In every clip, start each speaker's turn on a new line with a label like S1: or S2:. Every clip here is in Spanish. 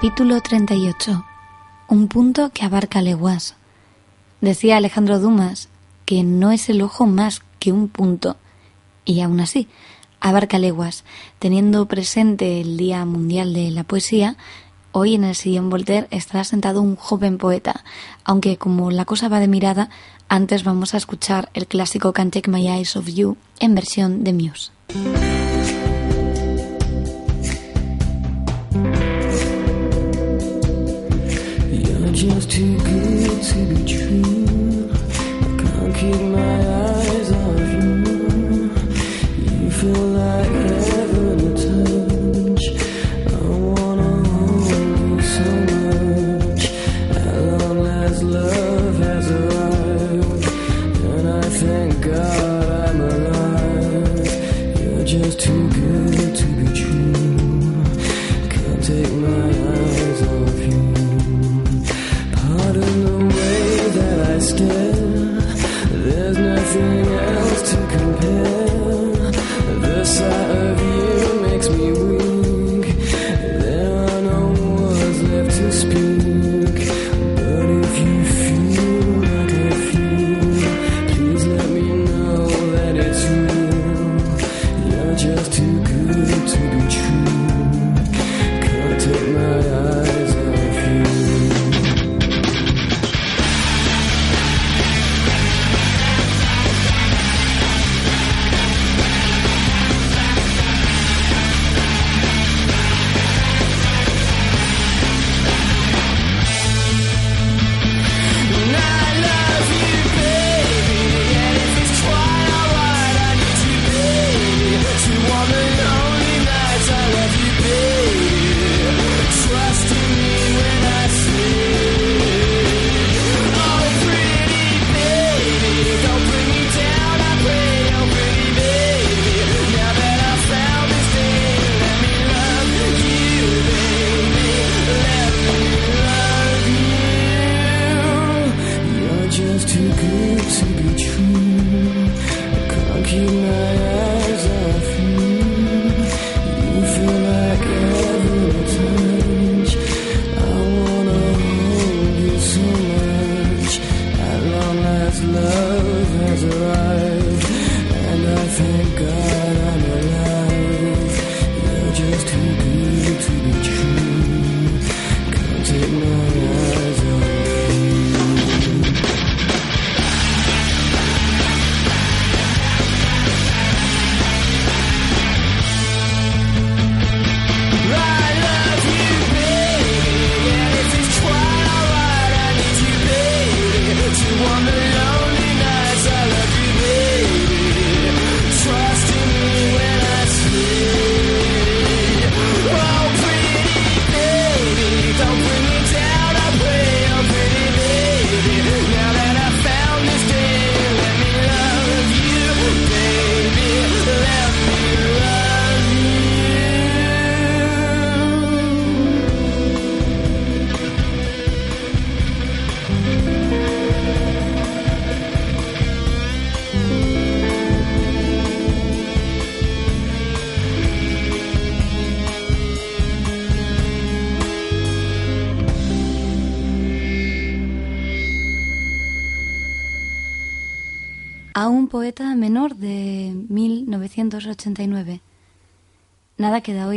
S1: Capítulo 38. Un punto que abarca leguas. Decía Alejandro Dumas que no es el ojo más que un punto, y aún así abarca leguas. Teniendo presente el Día Mundial de la Poesía, hoy en el sillón Voltaire estará sentado un joven poeta, aunque como la cosa va de mirada, antes vamos a escuchar el clásico Can't Take My Eyes of You en versión de Muse.
S2: Just too good to be true. I can't keep my eyes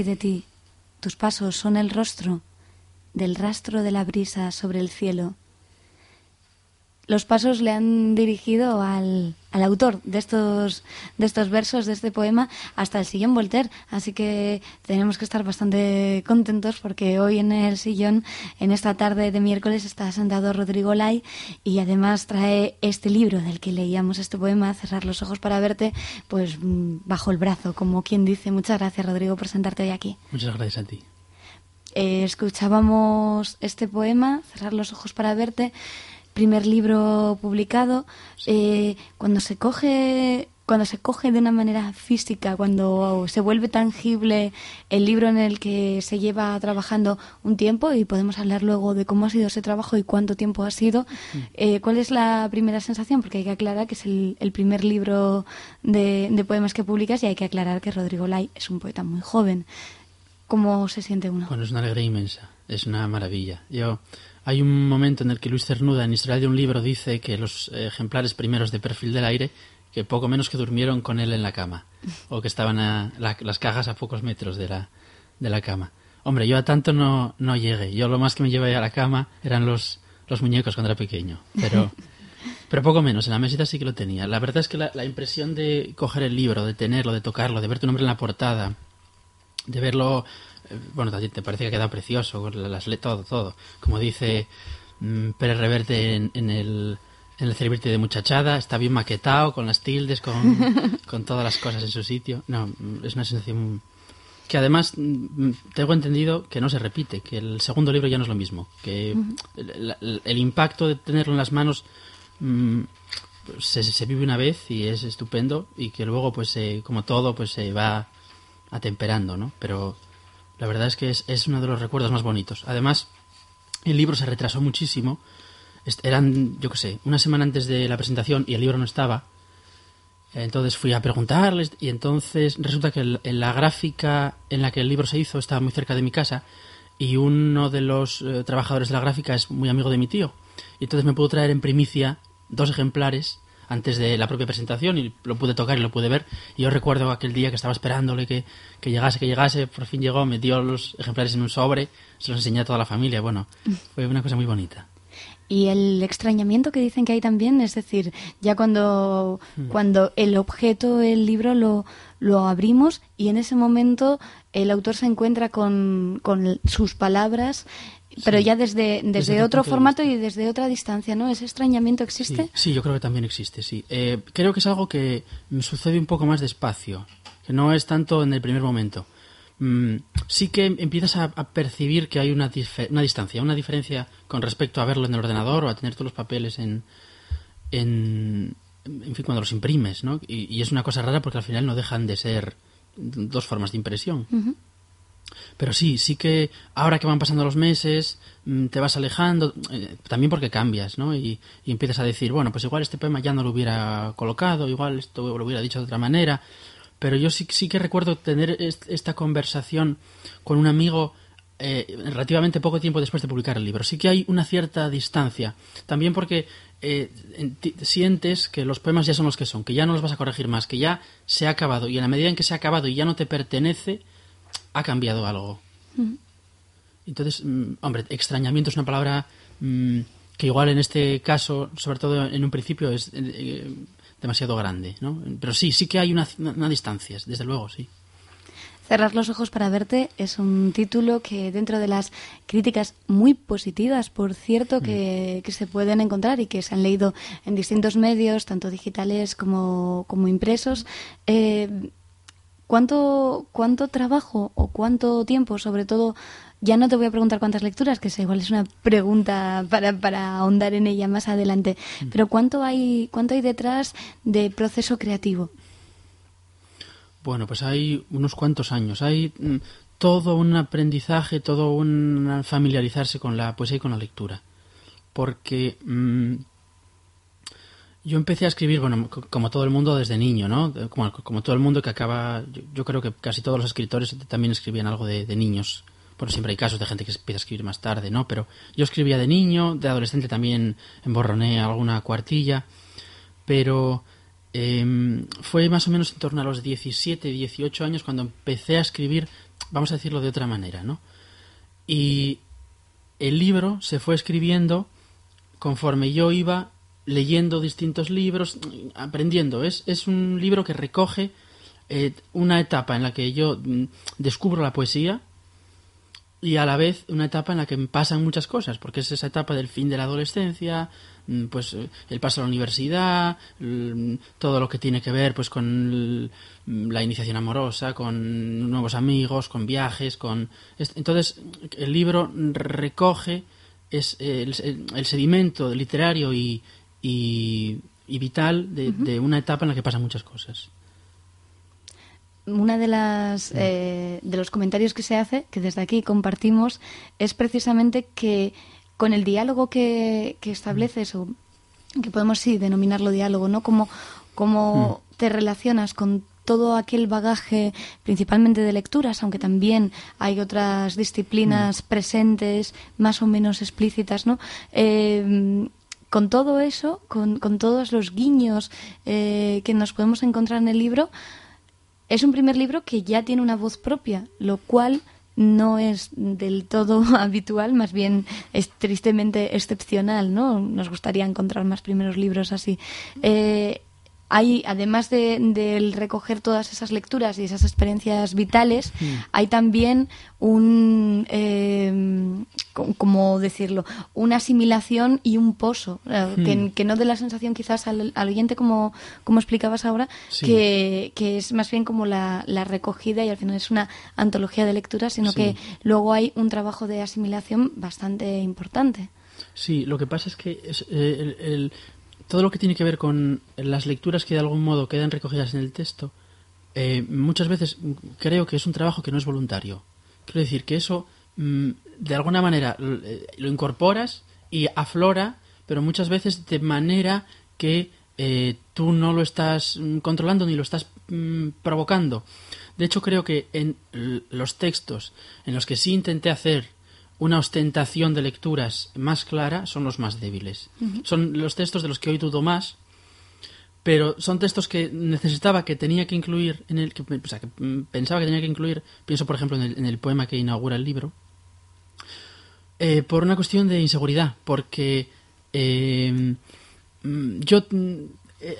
S1: De ti. Tus pasos son el rostro del rastro de la brisa sobre el cielo. Los pasos le han dirigido al, al autor de estos, de estos versos, de este poema, hasta el sillón Voltaire. Así que tenemos que estar bastante contentos porque hoy en el sillón, en esta tarde de miércoles, está sentado Rodrigo Lai y además trae este libro del que leíamos este poema, Cerrar los ojos para verte, pues mm, bajo el brazo, como quien dice. Muchas gracias, Rodrigo, por sentarte hoy aquí.
S3: Muchas gracias a ti.
S1: Eh, escuchábamos este poema, Cerrar los ojos para verte, primer libro publicado. Eh, cuando se coge cuando se coge de una manera física, cuando se vuelve tangible el libro en el que se lleva trabajando un tiempo y podemos hablar luego de cómo ha sido ese trabajo y cuánto tiempo ha sido, eh, ¿cuál es la primera sensación? Porque hay que aclarar que es el, el primer libro de, de poemas que publicas y hay que aclarar que Rodrigo Lai es un poeta muy joven. ¿Cómo se siente uno?
S3: Bueno, es una alegría inmensa, es una maravilla. Yo, hay un momento en el que Luis Cernuda, en Historia de un libro, dice que los ejemplares primeros de perfil del aire, que poco menos que durmieron con él en la cama, o que estaban a, la- las cajas a pocos metros de la, de la cama. Hombre, yo a tanto no, no llegué. Yo lo más que me llevé a la cama eran los, los muñecos cuando era pequeño. Pero, pero poco menos, en la mesita sí que lo tenía. La verdad es que la, la impresión de coger el libro, de tenerlo, de tocarlo, de ver tu nombre en la portada, de verlo, bueno, te parece que ha quedado precioso, las le- todo, todo. Como dice mm, Pérez Reverte en, en el en el celebrity de muchachada, está bien maquetado, con las tildes, con, con todas las cosas en su sitio. No, mm, es una sensación que además mm, tengo entendido que no se repite, que el segundo libro ya no es lo mismo, que el, el- el impacto de tenerlo en las manos mm, se, se vive una vez y es estupendo y que luego pues eh, como todo pues se va atemperando, ¿no? Pero la verdad es que es, uno de los recuerdos más bonitos. Además, el libro se retrasó muchísimo. Eran, yo qué sé, una semana antes de la presentación y el libro no estaba. Entonces fui a preguntarles y entonces resulta que en la gráfica en la que el libro se hizo estaba muy cerca de mi casa y uno de los eh, trabajadores de la gráfica es muy amigo de mi tío. Y entonces me pudo traer en primicia dos ejemplares antes de la propia presentación y lo pude tocar y lo pude ver. Y yo recuerdo aquel día que estaba esperándole que, que llegase, que llegase, por fin llegó, me dio los ejemplares en un sobre, se los enseñé a toda la familia. Bueno, fue una cosa muy bonita.
S1: Y el extrañamiento que dicen que hay también, es decir, ya cuando, cuando el objeto, el libro, lo, lo abrimos y en ese momento el autor se encuentra con, con sus palabras, pero
S3: Sí.
S1: ya desde, desde,
S3: Desde otro
S1: formato y desde otra distancia, ¿no? ¿Ese extrañamiento existe?
S3: Sí, sí, yo creo que también existe, sí. Eh, creo que es algo que me sucede un poco más despacio, que no es tanto en el primer momento. Mm, sí que empiezas a, a percibir que hay una, una distancia, una diferencia con respecto a verlo en el ordenador o a tener todos los papeles en, en, en fin, cuando los imprimes, ¿no? Y, y es una cosa rara porque al final no dejan de ser dos formas de impresión. Pero sí, sí que ahora que van pasando los meses, mm, te vas alejando, eh, también porque cambias, ¿no? Y, y empiezas a decir, bueno, pues igual este poema ya no lo hubiera colocado, igual esto lo hubiera dicho de otra manera. Pero yo sí, sí que recuerdo tener est- esta conversación con un amigo eh, relativamente poco tiempo después de publicar el libro. Sí que hay una cierta distancia. También porque eh, sientes que los poemas ya son los que son, que ya no los vas a corregir más, que ya se ha acabado. Y en la medida en que se ha acabado y ya no te pertenece, ha cambiado algo. Entonces, mm, hombre, extrañamiento es una palabra mm, que igual en este caso, sobre todo en un principio, es eh, eh, demasiado grande, ¿no? Pero sí, sí que hay una, una distancia, desde luego, sí.
S1: Cerrar los ojos para verte es un título que dentro de las críticas muy positivas, por cierto, que, que se pueden encontrar y que se han leído en distintos medios, tanto digitales como, como impresos, eh, ¿cuánto, ¿cuánto trabajo o cuánto tiempo, sobre todo, ya no te voy a preguntar cuántas lecturas, que esa igual es una pregunta para, para ahondar en ella más adelante, pero ¿cuánto hay, cuánto hay detrás de proceso creativo?
S3: Bueno, pues hay unos cuantos años. Hay mm, todo un aprendizaje, todo un familiarizarse con la poesía y con la lectura. Porque mm, yo empecé a escribir, bueno, co- como todo el mundo desde niño, ¿no? Como, como todo el mundo que acaba, yo, yo creo que casi todos los escritores también escribían algo de, de niños. Bueno, siempre hay casos de gente que empieza a escribir más tarde, ¿no? Pero yo escribía de niño, de adolescente también emborroné alguna cuartilla, pero em, fue más o menos en torno a los 17, 18 años cuando empecé a escribir, vamos a decirlo de otra manera, ¿no? Y el libro se fue escribiendo conforme yo iba leyendo distintos libros, aprendiendo. Es, es un libro que recoge eh, una etapa en la que yo mm, descubro la poesía y a la vez una etapa en la que pasan muchas cosas, porque es esa etapa del fin de la adolescencia, mm, pues eh, el paso a la universidad, mm, todo lo que tiene que ver pues con la iniciación amorosa, con nuevos amigos, con viajes, con es- entonces el libro recoge es el sedimento literario y, y, y vital de, de una etapa en la que pasan muchas cosas.
S1: Una de las eh, de los comentarios que se hace, que desde aquí compartimos, es precisamente que con el diálogo que, que estableces, o que podemos sí denominarlo diálogo, ¿no? Como, como te relacionas con todo aquel bagaje, principalmente de lecturas, aunque también hay otras disciplinas presentes, más o menos explícitas, ¿no? Eh, con todo eso, con, todos los guiños eh, que nos podemos encontrar en el libro, es un primer libro que ya tiene una voz propia, lo cual no es del todo habitual, más bien es tristemente excepcional, ¿no? Nos gustaría encontrar más primeros libros así. Eh, hay, además de, del recoger todas esas lecturas y esas experiencias vitales, hay también un, eh, ¿cómo decirlo? Una asimilación y un pozo, eh, que, que no dé la sensación quizás al, al oyente, como, como explicabas ahora,
S3: Sí.
S1: que, que es más bien como la, la recogida y al final es una antología de lecturas, sino
S3: Sí.
S1: que luego hay un trabajo de asimilación bastante importante.
S3: Sí, lo que pasa es que es, eh, el- el- todo lo que tiene que ver con las lecturas que de algún modo quedan recogidas en el texto, eh, muchas veces creo que es un trabajo que no es voluntario. Quiero decir que eso, mm, de alguna manera, eh, lo incorporas y aflora, pero muchas veces de manera que eh, tú no lo estás mm, controlando ni lo estás mm, provocando. De hecho, creo que en los textos en los que sí intenté hacer una ostentación de lecturas más clara son los más débiles. Son los textos de los que hoy dudo más, pero son textos que necesitaba que tenía que incluir en el que, o sea, que pensaba que tenía que incluir pienso por ejemplo en el, en el poema que inaugura el libro eh, por una cuestión de inseguridad porque eh, mm, yo mm, eh,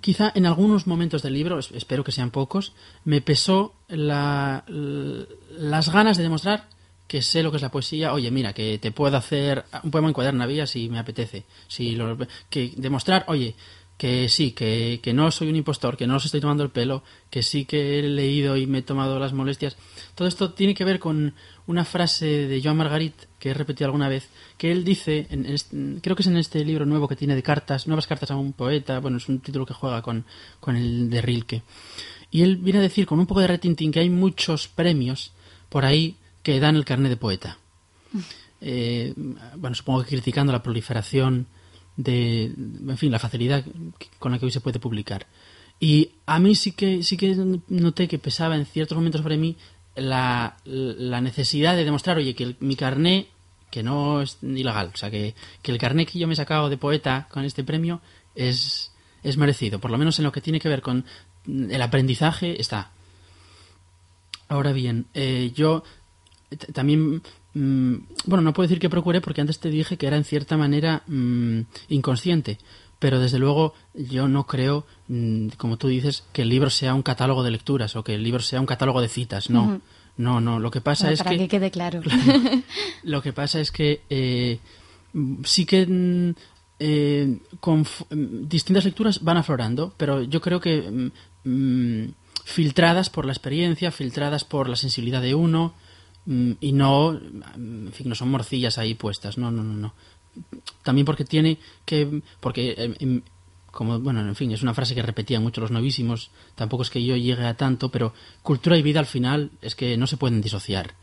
S3: quizá en algunos momentos del libro es- espero que sean pocos me pesó la- las ganas de demostrar que sé lo que es la poesía oye mira que te puedo hacer un poema en cuadernavía si me apetece si lo- que demostrar oye que sí, que, que no soy un impostor, que no os estoy tomando el pelo, que sí que he leído y me he tomado las molestias. Todo esto tiene que ver con una frase de Joan Margarit que he repetido alguna vez, que él dice, en creo que es en este libro nuevo que tiene de cartas, nuevas cartas a un poeta, bueno, es un título que juega con, con el de Rilke. Y él viene a decir, con un poco de retintín, que hay muchos premios por ahí que dan el carnet de poeta. Eh, bueno, supongo que criticando la proliferación de, en fin, la facilidad con la que hoy se puede publicar. Y a mí sí que sí que noté que pesaba en ciertos momentos sobre mí la, la necesidad de demostrar, oye, que mi carné, que no es ilegal, o sea, que, que el carné que yo me he sacado de poeta con este premio es, es merecido, por lo menos en lo que tiene que ver con el aprendizaje está. Ahora bien, eh, yo también, mm, bueno, no puedo decir que procuré porque antes te dije que era en cierta manera mm, inconsciente, pero desde luego yo no creo, mm, como tú dices, que el libro sea un catálogo de lecturas o que el libro sea un catálogo de citas, no. No, no, lo que pasa
S1: Bueno,
S3: es
S1: para
S3: que...
S1: que quede claro.
S3: Lo que pasa es que eh, sí que eh, con distintas lecturas van aflorando, pero yo creo que filtradas por la experiencia, filtradas por la sensibilidad de uno y no, mm, en fin, no son morcillas ahí puestas, no, no, no, no. También porque tiene que, porque eh, em, como, bueno, en fin, es una frase que repetían mucho los novísimos, tampoco es que yo llegue a tanto, pero cultura y vida al final es que no se pueden disociar.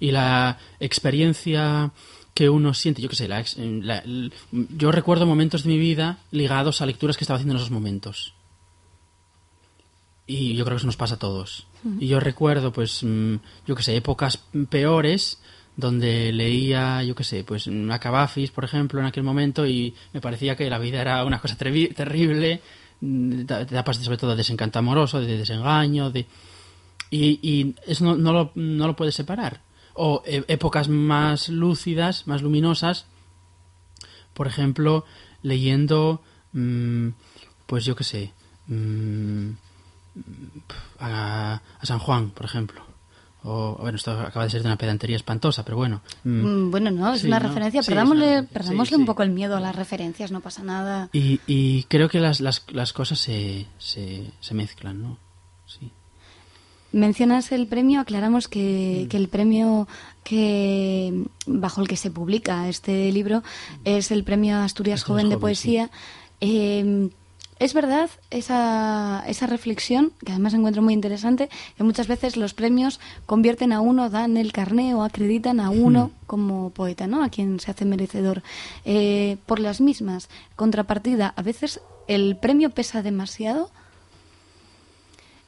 S3: Y la experiencia que uno siente, yo qué sé, la la- yo recuerdo momentos de mi vida ligados a lecturas que estaba haciendo en esos momentos. Y yo creo que eso nos pasa a todos. Y yo recuerdo, pues, mm, yo qué sé, épocas peores donde leía, yo qué sé, pues mm, a Cavafis, por ejemplo, en aquel momento y me parecía que la vida era una cosa terrible, mm, etapas de, sobre todo de desencanto amoroso, de desengaño, de y, y eso no, no, lo, no lo puedes separar. O e- épocas más lúcidas, más luminosas, por ejemplo, leyendo, mm, pues yo qué sé, mm, a, a San Juan, por ejemplo. O, bueno, esto acaba de ser de una pedantería espantosa, pero bueno. mm,
S1: Mm, Bueno, no, es
S3: Sí,
S1: una
S3: ¿no?
S1: referencia.
S3: Sí,
S1: perdámosle
S3: una
S1: perdámosle
S3: Sí,
S1: un poco el miedo a las referencias, no pasa nada.
S3: Y, y creo que las, las, las cosas se, se, se mezclan, ¿no? Sí.
S1: Mencionas el premio, aclaramos
S3: Mm.
S1: que, el premio que bajo el que se publica este libro es el premio Asturias
S3: Asturias
S1: Joven de Poesía. Eh, es verdad esa, esa reflexión, que además encuentro muy interesante, que muchas veces los premios convierten a uno, dan el carné o acreditan a uno
S3: Hmm.
S1: como poeta, ¿no? A quien se hace merecedor. Eh, por las mismas, contrapartida, a veces el premio pesa demasiado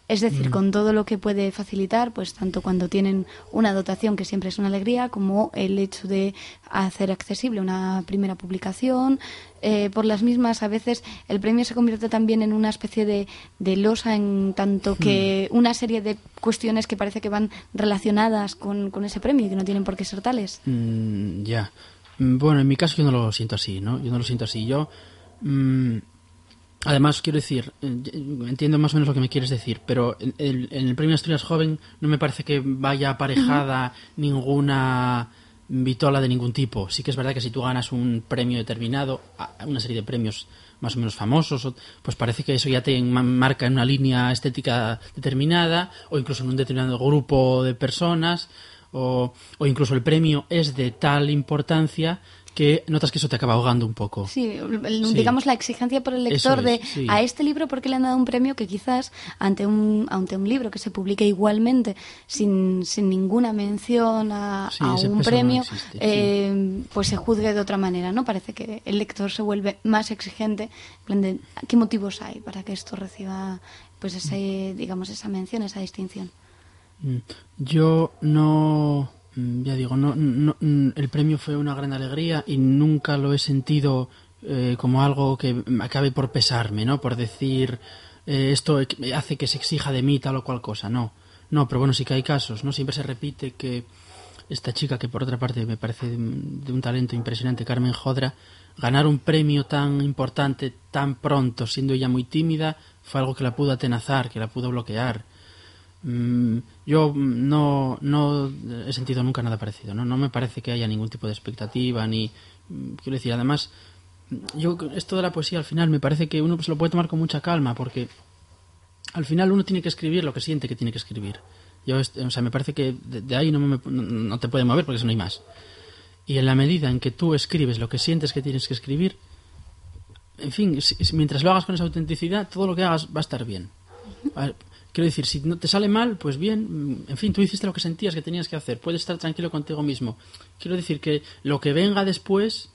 S1: es decir, con todo lo que puede facilitar, pues tanto cuando tienen una dotación que siempre es una alegría, como el hecho de hacer accesible una primera publicación. Eh, por las mismas, a veces el premio se convierte también en una especie de, de losa, en tanto que una serie de cuestiones que parece que van relacionadas con, con ese premio y que no tienen por qué ser tales.
S3: Mm, ya. Mm, Bueno, en mi caso yo no lo siento así, ¿no? Yo no lo siento así. Yo, mm, además, quiero decir, eh, entiendo más o menos lo que me quieres decir, pero en el, en el Premio Asturias Joven no me parece que vaya aparejada ninguna vitola de ningún tipo. Sí que es verdad que si tú ganas un premio determinado, una serie de premios más o menos famosos, pues parece que eso ya te ma- marca en una línea estética determinada, o incluso en un determinado grupo de personas, o, o incluso el premio es de tal importancia que notas que eso te acaba ahogando un poco.
S1: Sí, digamos la exigencia por el lector de
S3: sí.
S1: a este libro porque le han dado un premio que quizás ante un ante un libro que se publique igualmente sin, sin ninguna mención a,
S3: Sí,
S1: a
S3: ese
S1: un
S3: no
S1: premio
S3: existe,
S1: eh, pues se juzgue de otra manera no parece que el lector se vuelve más exigente en plan de qué motivos hay para que esto reciba pues ese digamos esa mención esa distinción
S3: Mm, Yo no, mm, ya digo, no, no- mm, el premio fue una gran alegría y nunca lo he sentido eh, como algo que acabe por pesarme, ¿no? Por decir, eh, esto hace que se exija de mí tal o cual cosa, no. No, pero bueno, sí que hay casos, ¿no? Siempre se repite que esta chica, que por otra parte me parece de un talento impresionante, Carmen Jodra, ganar un premio tan importante tan pronto, siendo ella muy tímida, fue algo que la pudo atenazar, que la pudo bloquear. Mm, yo no, no he sentido nunca nada parecido. ¿no? no me parece que haya ningún tipo de expectativa ni. mm, Quiero decir, además, mm, yo esto de la poesía al final me parece que uno se lo puede tomar con mucha calma porque al final uno tiene que escribir lo que siente que tiene que escribir. Yo, o sea, me parece que de, de ahí no, me, no, te puede mover porque eso no hay más. Y en la medida en que tú escribes lo que sientes que tienes que escribir, en fin, si- mientras lo hagas con esa autenticidad, todo lo que hagas va a estar bien. Quiero decir, si no te sale mal, pues bien, mm, en fin, tú hiciste lo que sentías que tenías que hacer, puedes estar tranquilo contigo mismo. Quiero decir que lo que venga después,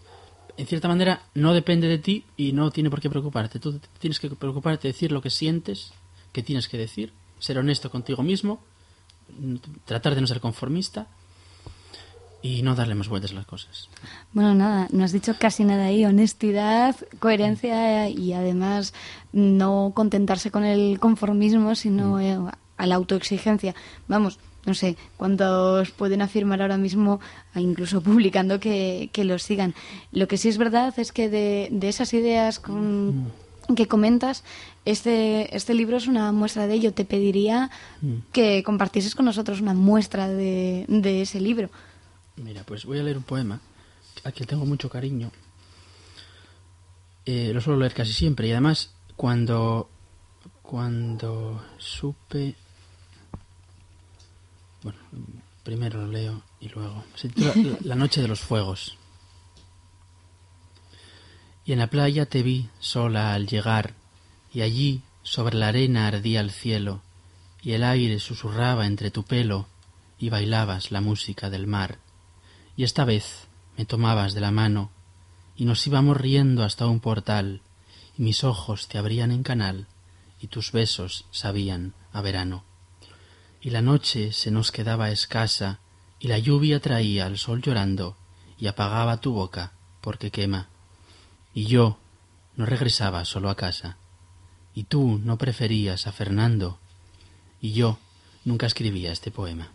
S3: en cierta manera, no depende de ti y no tiene por qué preocuparte. Tú tienes que preocuparte de decir lo que sientes, que tienes que decir, ser honesto contigo mismo, mm, tratar de no ser conformista y no darle más vueltas a las cosas.
S1: Bueno, nada, no has dicho casi nada ahí. Honestidad, coherencia y además no contentarse con el conformismo, sino eh, a la autoexigencia. Vamos, no sé cuántos pueden afirmar ahora mismo, incluso publicando, que, que lo sigan. Lo que sí es verdad es que de, de esas ideas con, que comentas, este, este libro es una muestra de ello. Te pediría que compartieses con nosotros una muestra de, de ese libro.
S3: Mira, pues voy a leer un poema al que tengo mucho cariño. Eh, lo suelo leer casi siempre y además cuando cuando supe bueno primero lo leo y luego se titula La- La noche de los fuegos y en la playa te vi sola al llegar y allí sobre la arena ardía el cielo y el aire susurraba entre tu pelo y bailabas la música del mar y esta vez me tomabas de la mano y nos íbamos riendo hasta un portal y mis ojos te abrían en canal y tus besos sabían a verano y la noche se nos quedaba escasa y la lluvia traía al sol llorando y apagaba tu boca porque quema y yo no regresaba solo a casa y tú no preferías a Fernando, y yo nunca escribía este poema.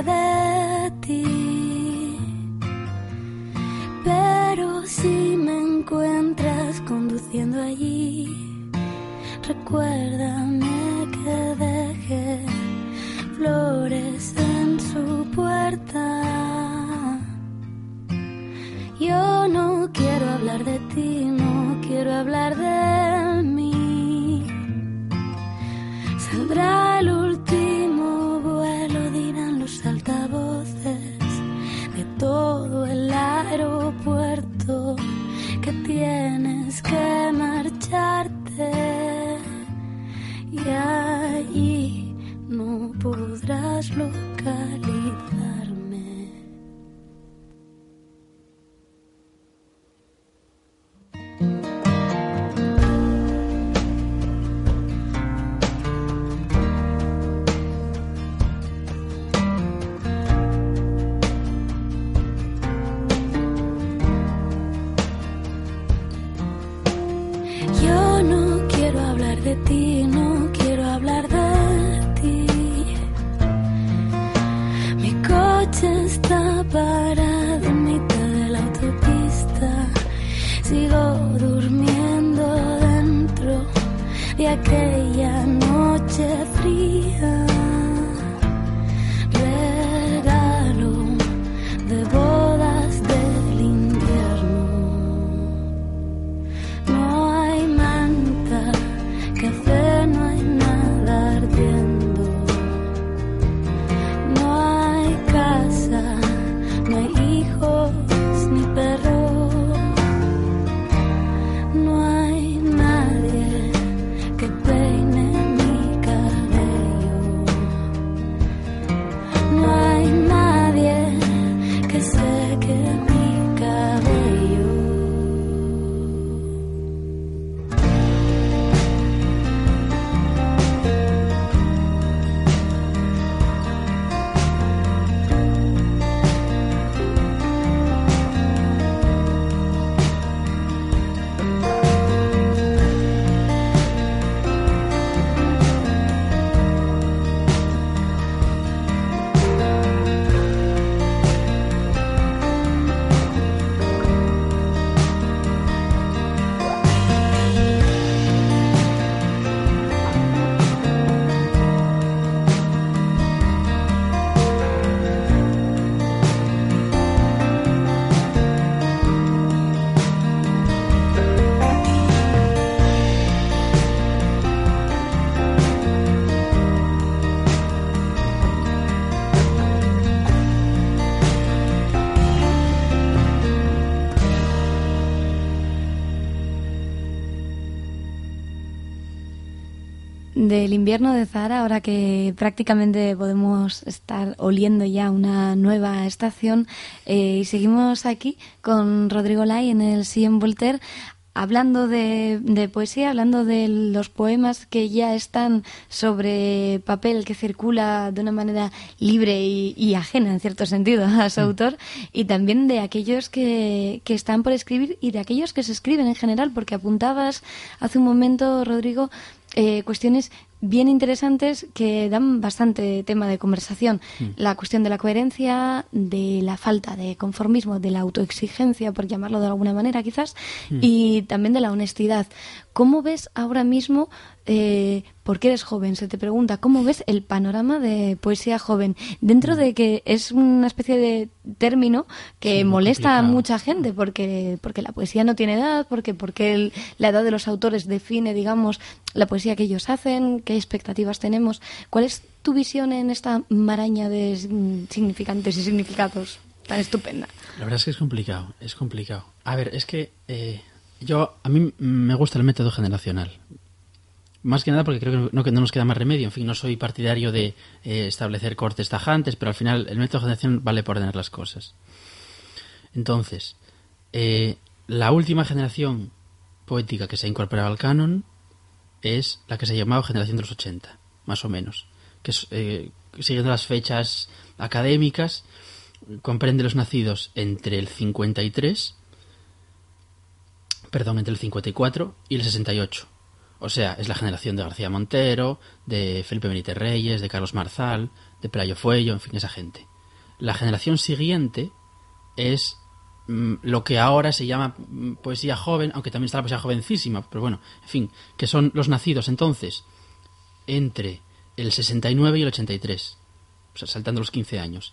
S4: De ti. Pero si me encuentras conduciendo allí, recuérdame que dejé flores en su puerta. Yo no quiero hablar de ti, no quiero hablar de mí. Saldrá el último Del invierno
S1: de Zara, ahora que prácticamente podemos estar oliendo ya una nueva estación, eh, y seguimos aquí con Rodrigo Lai en el Sillon Voltaire, hablando de, de poesía, hablando de los poemas que ya están sobre papel, que circula de una manera libre y, y ajena, en cierto sentido, a su autor, y también de aquellos que, que están por escribir y de aquellos que se escriben en general, porque apuntabas hace un momento, Rodrigo, eh, cuestiones bien interesantes que dan bastante tema de conversación. La cuestión de la coherencia, de la falta de conformismo, de la autoexigencia, por llamarlo de alguna manera quizás, y también de la honestidad. ¿Cómo ves ahora mismo, eh, porque eres joven, se te pregunta, ¿cómo ves el panorama de poesía joven? Dentro de que es una especie de término que
S3: Sí,
S1: molesta a mucha gente, porque, porque la poesía no tiene edad, porque, porque el- la edad de los autores define, digamos, la poesía que ellos hacen, qué expectativas tenemos. ¿Cuál es tu visión en esta maraña de significantes y significados tan estupenda?
S3: La verdad es que es complicado, es complicado. A ver, es que eh, yo, a mí me gusta el método generacional. Más que nada porque creo que no, que no nos queda más remedio. En fin, no soy partidario de eh, establecer cortes tajantes, pero al final el método generacional vale por ordenar las cosas. Entonces, eh, la última generación poética que se ha incorporado al canon es la que se ha llamado generación de los 80, más o menos. Que es, eh, siguiendo las fechas académicas, comprende los nacidos entre el 53, perdón, entre el 54 y el 68. O sea, es la generación de García Montero, de Felipe Benítez Reyes, de Carlos Marzal, de Pelayo Fuello, en fin, esa gente. La generación siguiente es mm, lo que ahora se llama mm, poesía joven, aunque también está la poesía jovencísima, pero bueno, en fin, que son los nacidos entonces entre el 69 y el 83, o sea, saltando los 15 años.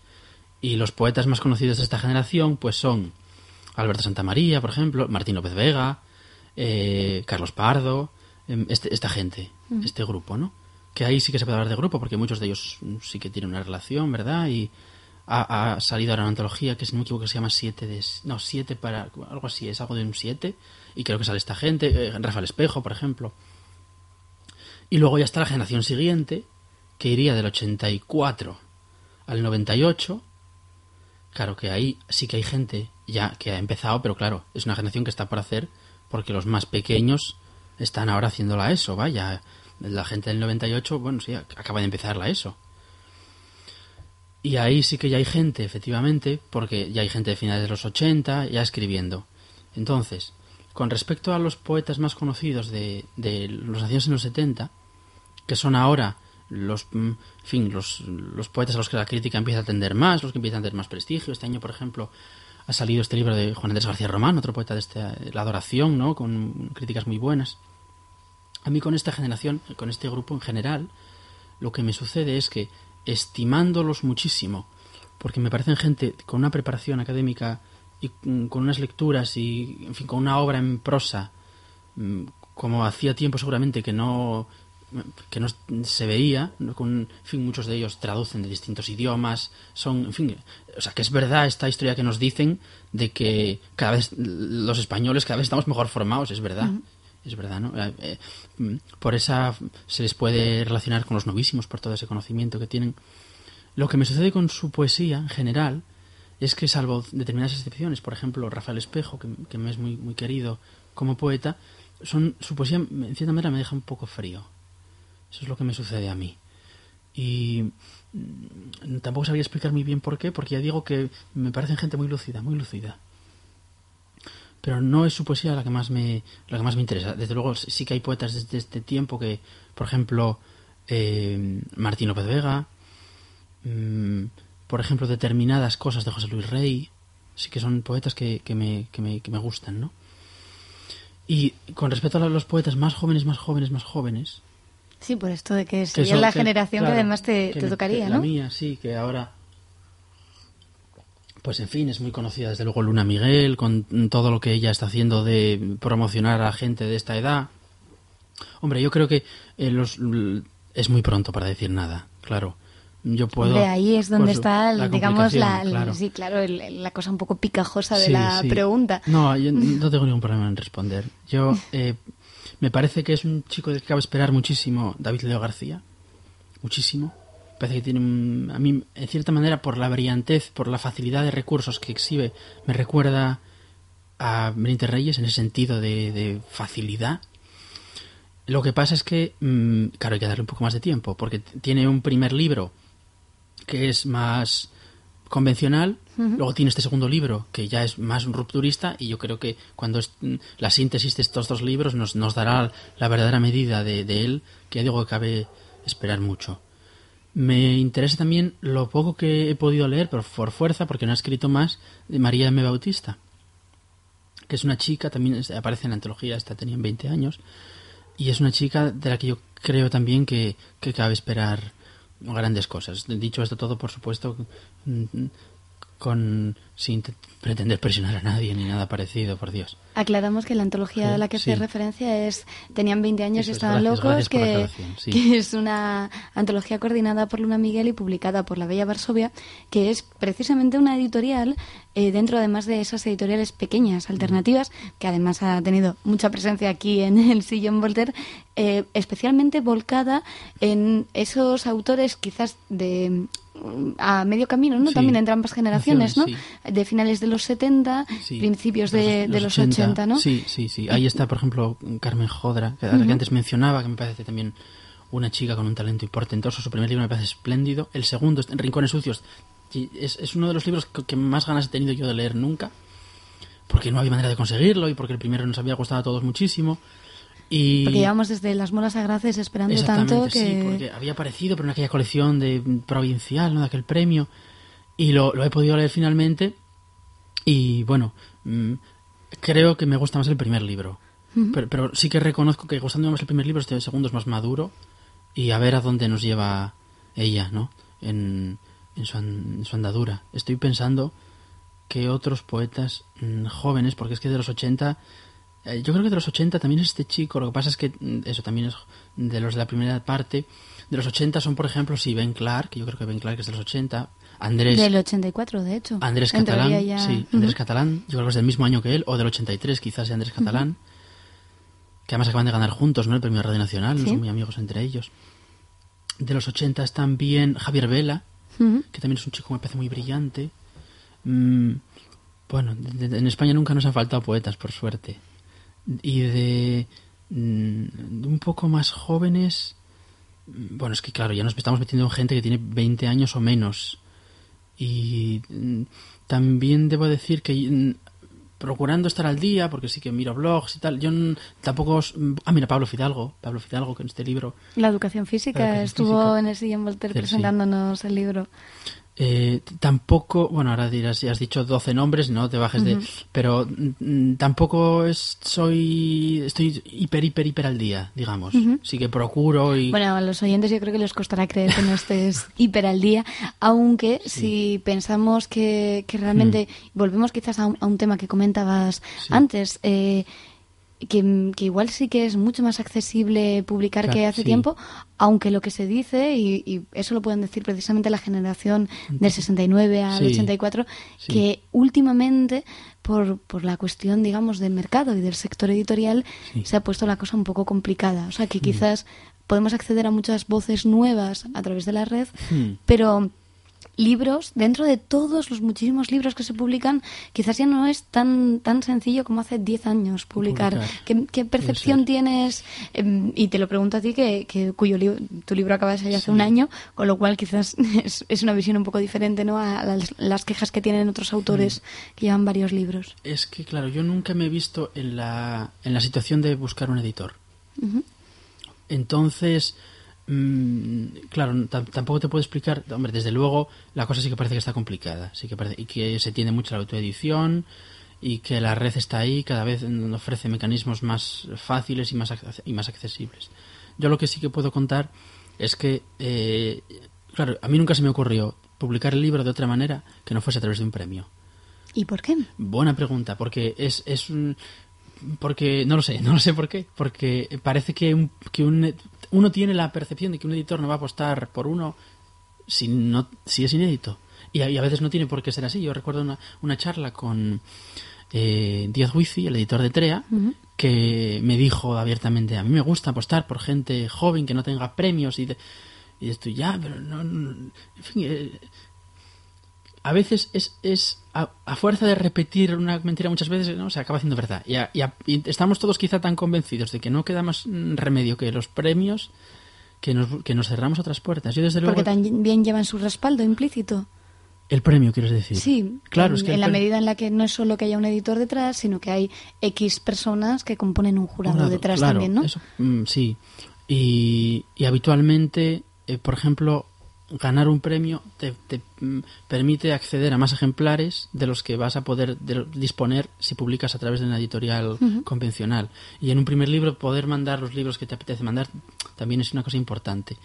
S3: Y los poetas más conocidos de esta generación, pues son Alberto Santamaría, por ejemplo, Martín López Vega, eh, Carlos Pardo, em, este- esta gente, este grupo, ¿no? Que ahí sí que se puede hablar de grupo, porque muchos de ellos mm, sí que tienen una relación, ¿verdad? Y ha, ha salido ahora una antología que, si no me equivoco, se llama Siete de... No, Siete para... Algo así, es algo de un siete. Y creo que sale esta gente, eh, Rafael Espejo, por ejemplo. Y luego ya está la generación siguiente, que iría del 84 al 98. Claro que ahí sí que hay gente ya que ha empezado, pero claro, es una generación que está por hacer porque los más pequeños están ahora haciendo la ESO, vaya. La gente del 98, bueno, sí, acaba de empezar la ESO. Y ahí sí que ya hay gente, efectivamente, porque ya hay gente de finales de los 80 ya escribiendo. Entonces, con respecto a los poetas más conocidos de, de los nacidos en los 70, que son ahora los, mm, fin, los, los poetas a los que la crítica empieza a atender más, los que empiezan a tener más prestigio. Este año, por ejemplo, ha salido este libro de Juan Andrés García Román, otro poeta de este, La Adoración, ¿no? con críticas muy buenas. A mí con esta generación, con este grupo en general, lo que me sucede es que, estimándolos muchísimo, porque me parecen gente con una preparación académica y mm, con unas lecturas y, en fin, con una obra en prosa, mm, como hacía tiempo seguramente que no que no se veía, con, en fin, muchos de ellos traducen de distintos idiomas, son, en fin, o sea, que es verdad esta historia que nos dicen de que cada vez los españoles cada vez estamos mejor formados, es verdad. Es verdad, ¿no? Eh, eh, por esa se les puede relacionar con los novísimos, por todo ese conocimiento que tienen. Lo que me sucede con su poesía, en general, es que salvo determinadas excepciones, por ejemplo, Rafael Espejo, que, que me es muy, muy querido como poeta, son, su poesía, en cierta manera, me deja un poco frío. Eso es lo que me sucede a mí. Y mm, tampoco sabría explicar muy bien por qué, porque ya digo que me parecen gente muy lúcida, muy lúcida. Pero no es su poesía la que más me, la que más me interesa. Desde luego sí que hay poetas desde este tiempo que, por ejemplo, eh, Martín López Vega, mm, por ejemplo, determinadas cosas de José Luis Rey, sí que son poetas que, que, me, que, me, que me gustan, ¿no? Y con respecto a los poetas más jóvenes, más jóvenes, más jóvenes,
S1: Sí, por esto de que sería
S3: son-
S1: la
S3: que-
S1: generación
S3: claro,
S1: que además te,
S3: que
S1: te
S3: me-
S1: tocaría,
S3: que
S1: ¿no?
S3: La mía, sí, que ahora. Pues en fin, es muy conocida desde luego Luna Miguel, con todo lo que ella está haciendo de promocionar a gente de esta edad. Hombre, yo creo que eh, los, es muy pronto para decir nada, claro. Yo puedo.
S1: Hombre, ahí es donde
S3: pues,
S1: está,
S3: la
S1: digamos, la,
S3: claro.
S1: sí, claro, el- la cosa un poco picajosa de
S3: Sí,
S1: la
S3: sí.
S1: pregunta.
S3: No, yo no tengo ningún problema en responder. Yo eh, me parece que es un chico del que cabe esperar muchísimo David Leo García. Muchísimo. Parece que tiene un- a mí, en cierta manera, por la brillantez, por la facilidad de recursos que exhibe, me recuerda a Benítez Reyes en ese sentido de, de facilidad. Lo que pasa es que, mm, claro, hay que darle un poco más de tiempo, porque tiene un primer libro que es más convencional, luego tiene este segundo libro que ya es más rupturista y yo creo que cuando es, la síntesis de estos dos libros nos, nos dará la verdadera medida de, de él, que ya digo que cabe esperar mucho. Me interesa también lo poco que he podido leer, pero por fuerza, porque no he escrito más, de María M. Bautista, que es una chica, también aparece en la antología, esta tenía 20 años, y es una chica de la que yo creo también que, que cabe esperar grandes cosas. Dicho esto todo, por supuesto, mm, con sin te- pretender presionar a nadie ni nada parecido, por Dios.
S1: Aclaramos que la antología a la que
S3: sí.
S1: hace referencia es Tenían 20 años
S3: Eso
S1: y
S3: es,
S1: estaban
S3: gracias,
S1: locos,
S3: gracias
S1: que,
S3: aclaración, sí.
S1: que es una antología coordinada por Luna Miguel y publicada por la Bella Varsovia, que es precisamente una editorial eh, dentro además de esas editoriales pequeñas, alternativas, que además ha tenido mucha presencia aquí en el sillón Voltaire, eh, especialmente volcada en esos autores quizás de a medio camino, ¿no?
S3: Sí.
S1: También entre ambas generaciones, ¿no? De finales de los 70,
S3: Sí.
S1: principios de de los, 80, ¿no?
S3: Sí, sí, sí. Ahí está, por ejemplo, Carmen Jodra, que, antes mencionaba, que me parece también una chica con un talento portentoso. Su primer libro me parece espléndido. El segundo, Rincones Sucios, y es, es uno de los libros que, que más ganas he tenido yo de leer nunca. Porque no había manera de conseguirlo y porque el primero nos había gustado a todos muchísimo. Y...
S1: Porque llevamos desde las molas agraces esperando
S3: Exactamente,
S1: tanto que...
S3: sí, porque había aparecido, pero en aquella colección de provincial, ¿no? De aquel premio. Y lo, lo he podido leer finalmente. Y bueno, mm, creo que me gusta más el primer libro. pero, pero sí que reconozco que gustándome más el primer libro, este segundo es más maduro. Y a ver a dónde nos lleva ella, ¿no? En, en, su, an- en su andadura. Estoy pensando que otros poetas mm, jóvenes, porque es que de los 80, eh, yo creo que de los 80 también es este chico, lo que pasa es que mm, eso también es de los de la primera parte, de los 80 son por ejemplo, sí, Ben Clark, que yo creo que Ben Clark es de los 80, Andrés,
S1: Del 84, de hecho.
S3: Andrés Catalán,
S1: ya-
S3: sí. Andrés Catalán, yo creo que es del mismo año que él, o del 83 quizás sea Andrés Catalán, que además acaban de ganar juntos, ¿no? El premio Radio Nacional, no son muy amigos entre ellos. De los 80 es también Javier Vela, que también es un chico que me parece muy brillante. Mm, bueno, en España nunca nos han faltado poetas, por suerte. Y de, mm, un poco más jóvenes, mm, bueno, es que claro, ya nos estamos metiendo en gente que tiene 20 años o menos. Y mm, también debo decir que mm, procurando estar al día, porque sí que miro blogs y tal, yo tampoco... os- Ah, mira, Pablo Fidalgo, Pablo Fidalgo, que en este libro
S1: La educación física
S3: La educación
S1: estuvo
S3: física.
S1: en el Sillon Voltaire
S3: sí.
S1: presentándonos el libro.
S3: Eh, tampoco, bueno, ahora dirás, ya has dicho 12 nombres, no te bajes de. Pero mm, tampoco es, soy. Estoy hiper, hiper, hiper al día, digamos. Sí que procuro y.
S1: Bueno, a los oyentes yo creo que les costará creer que no estés hiper al día, aunque si pensamos que, que realmente, volvemos quizás a un, a un tema que comentabas.
S3: Sí.
S1: antes, eh, que, que igual sí que es mucho más accesible publicar
S3: Claro,
S1: que hace
S3: sí.
S1: tiempo, aunque lo que se dice, y, y eso lo pueden decir precisamente la generación del 69 al
S3: Sí,
S1: 84,
S3: sí.
S1: que últimamente, por, por la cuestión, digamos, del mercado y del sector editorial, se ha puesto la cosa un poco complicada. O sea, que quizás podemos acceder a muchas voces nuevas a través de la red,
S3: Hmm.
S1: pero libros, dentro de todos los muchísimos libros que se publican, quizás ya no es tan tan sencillo como hace 10 años publicar.
S3: Publicar.
S1: ¿Qué, qué percepción tienes? Em, y te lo pregunto a ti, que, que cuyo li- tu libro acaba de salir hace un año, con lo cual quizás es, es una visión un poco diferente ¿no? a las, las quejas que tienen otros autores que llevan varios libros.
S3: Es que, claro, yo nunca me he visto en la, en la situación de buscar un editor. Entonces, mm, claro, tam- tampoco te puedo explicar. Hombre, desde luego, la cosa sí que parece que está complicada. Sí que parece, y que se tiende mucho a la autoedición y que la red está ahí, cada vez ofrece mecanismos más fáciles y más, y más accesibles. Yo lo que sí que puedo contar es que, eh, claro, a mí nunca se me ocurrió publicar el libro de otra manera que no fuese a través de un premio.
S1: ¿Y por qué?
S3: Buena pregunta, porque es, es un- porque no lo sé, no lo sé por qué, porque parece que, un, que un- uno tiene la percepción de que un editor no va a apostar por uno si no si es inédito y a, y a veces no tiene por qué ser así. Yo recuerdo una, una charla con eh, Díaz Huizi, el editor de Trea, que me dijo abiertamente, a mí me gusta apostar por gente joven que no tenga premios y, de, y esto ya, pero no, no- en fin, eh, a veces es, es a, a fuerza de repetir una mentira muchas veces, ¿no? Se acaba haciendo verdad. Y, a- y a- y estamos todos quizá tan convencidos de que no queda más mm, remedio que los premios que nos, que nos cerramos otras puertas. Yo desde luego...
S1: Porque también llevan su respaldo implícito.
S3: El premio, quieres decir.
S1: Sí,
S3: Claro,
S1: en,
S3: es que
S1: en la medida en la que no es solo que haya un editor detrás, sino que hay X personas que componen un jurado, detrás
S3: claro,
S1: también, ¿no?
S3: eso, mm, sí. Y, y habitualmente, eh, por ejemplo, ganar un premio te, te, mm, permite acceder a más ejemplares de los que vas a poder de- disponer si publicas a través de una editorial convencional. Y en un primer libro poder mandar los libros que te apetece mandar también es una cosa importante.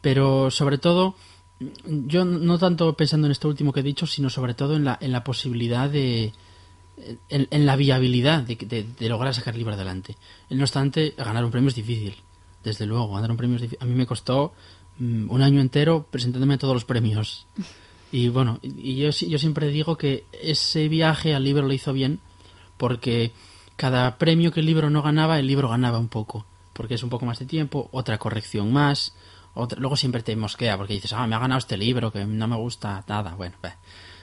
S3: Pero sobre todo, yo no tanto pensando en esto último que he dicho, sino sobre todo en la, en la posibilidad de, en, en la viabilidad de, de- de lograr sacar el libro adelante. No obstante, ganar un premio es difícil, desde luego. Ganar un premio es difícil. A mí me costó un año entero presentándome todos los premios. Y bueno, y yo, yo siempre digo que ese viaje al libro lo hizo bien porque cada premio que el libro no ganaba, el libro ganaba un poco. Porque es un poco más de tiempo, otra corrección más, otra- luego siempre te mosquea porque dices, ah, me ha ganado este libro que no me gusta nada. Bueno, bah.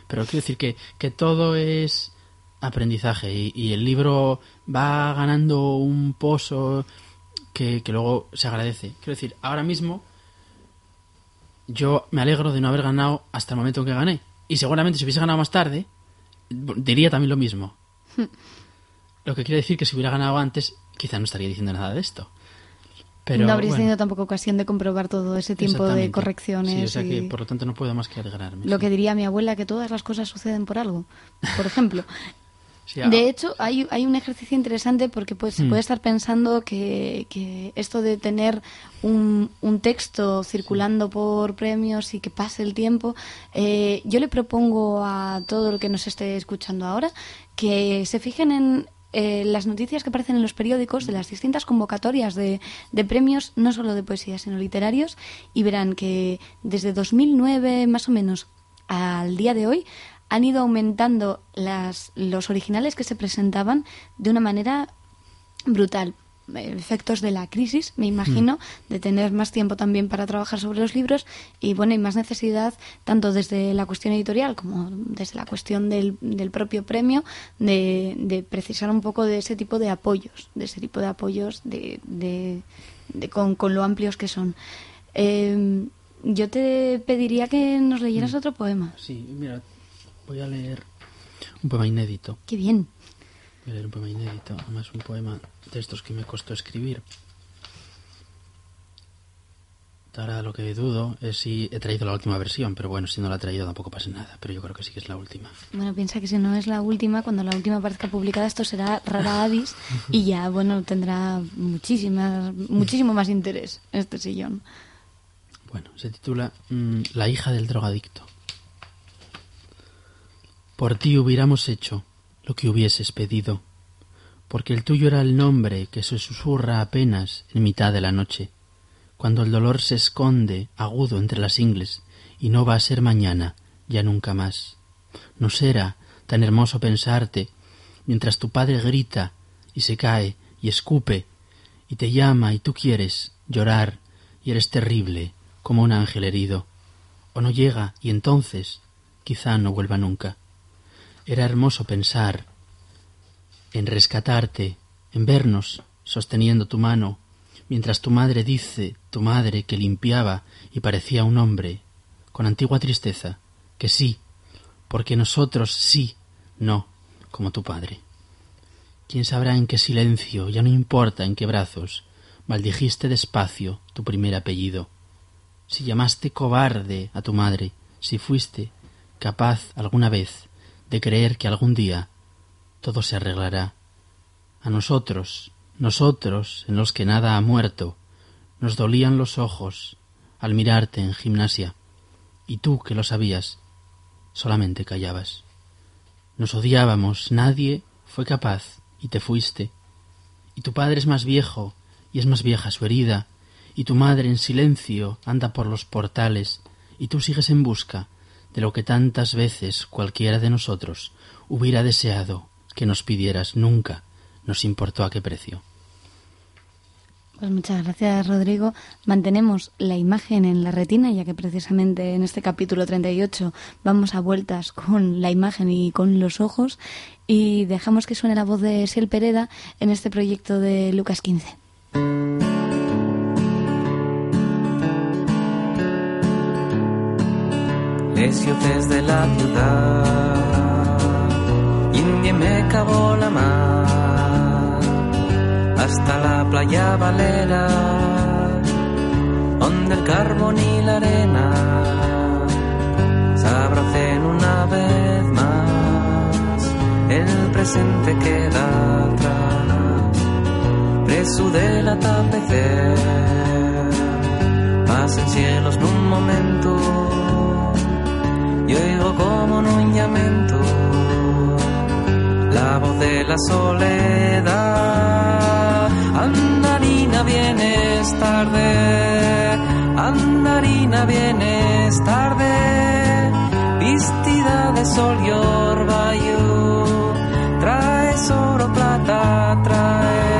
S3: pero quiero decir que, que todo es aprendizaje y, y el libro va ganando un pozo que, que luego se agradece. Quiero decir, ahora mismo yo me alegro de no haber ganado hasta el momento en que gané. Y seguramente si hubiese ganado más tarde, diría también lo mismo. Lo que quiere decir que si hubiera ganado antes, quizá no estaría diciendo nada de esto. Pero,
S1: no habréis
S3: bueno,
S1: tenido tampoco ocasión de comprobar todo ese tiempo de correcciones.
S3: Sí, o sea que
S1: y-
S3: por lo tanto no puedo más que alegrarme.
S1: Lo
S3: sí.
S1: que diría mi abuela, que todas las cosas suceden por algo. Por ejemplo.
S3: Sí, ah,
S1: De hecho, hay, hay un ejercicio interesante porque pues, se
S3: Hmm.
S1: puede estar pensando que, que esto de tener un, un texto circulando por premios y que pase el tiempo, eh, yo le propongo a todo el que nos esté escuchando ahora que se fijen en eh, las noticias que aparecen en los periódicos de las distintas convocatorias de, de premios, no solo de poesía, sino literarios, y verán que desde 2009 más o menos al día de hoy han ido aumentando las, los originales que se presentaban de una manera brutal. Efectos de la crisis, me imagino, de tener más tiempo también para trabajar sobre los libros y bueno, y más necesidad, tanto desde la cuestión editorial como desde la cuestión del, del propio premio, de, de precisar un poco de ese tipo de apoyos, de ese tipo de apoyos de, de- de- con, con lo amplios que son. Eh, yo te pediría que nos leyeras otro poema.
S3: Sí, mira, voy a leer un poema inédito.
S1: Qué bien.
S3: Voy a leer un poema inédito, además un poema de estos que me costó escribir. Ahora lo que dudo es si he traído la última versión, pero bueno, si no la he traído tampoco pasa nada, pero yo creo que sí que es la última.
S1: Bueno, piensa que si no es la última, cuando la última aparezca publicada, esto será rara avis y ya, bueno, tendrá muchísimas, muchísimo más interés este sillón.
S3: Bueno, se titula mm, La hija del drogadicto. Por ti hubiéramos hecho lo que hubieses pedido, porque el tuyo era el nombre que se susurra apenas en mitad de la noche, cuando el dolor se esconde agudo entre las ingles y no va a ser mañana, ya nunca más. No será tan hermoso pensarte mientras tu padre grita y se cae y escupe y te llama y tú quieres llorar y eres terrible como un ángel herido. O no llega y entonces quizá no vuelva nunca. Era hermoso pensar en rescatarte, en vernos sosteniendo tu mano, mientras tu madre dice, tu madre que limpiaba y parecía un hombre, con antigua tristeza, que sí, porque nosotros sí, no, como tu padre. ¿Quién sabrá en qué silencio, ya no importa en qué brazos, maldijiste despacio tu primer apellido? Si llamaste cobarde a tu madre, si fuiste capaz alguna vez de creer que algún día todo se arreglará. A nosotros, nosotros en los que nada ha muerto, nos dolían los ojos al mirarte en gimnasia, y tú que lo sabías, solamente callabas. Nos odiábamos, nadie fue capaz, y te fuiste. Y tu padre es más viejo, y es más vieja su herida, y tu madre en silencio anda por los portales, y tú sigues en busca de lo que tantas veces cualquiera de nosotros hubiera deseado que nos pidieras nunca, nos importó a qué precio.
S1: Pues muchas gracias, Rodrigo. Mantenemos la imagen en la retina, ya que precisamente en este capítulo 38 vamos a vueltas con la imagen y con los ojos, y dejamos que suene la voz de Siel Pereda en este proyecto de Lucas 15.
S5: Lesios de la ciudad, India me cavó la mar, hasta la playa Valera, donde el carbón y la arena se abracen una vez más, el presente queda atrás, preso del atardecer, pasen cielos en un momento y oigo como un llamento la voz de la soledad. Andarina vienes tarde, andarina vienes tarde, vestida de sol y orvallo, traes oro, plata, traes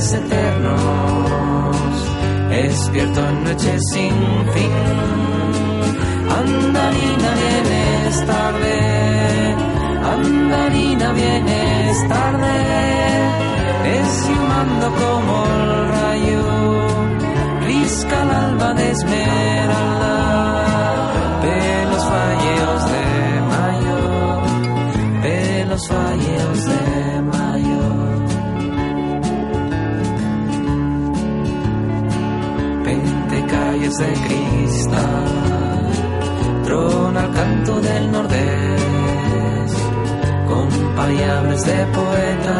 S5: eternos, despierto en noches sin fin, andarina vienes tarde, andarina vienes tarde, deshumando como el rayo, risca el alba de esmeralda, de cristal, trona el canto del nordés, con palabras de poeta,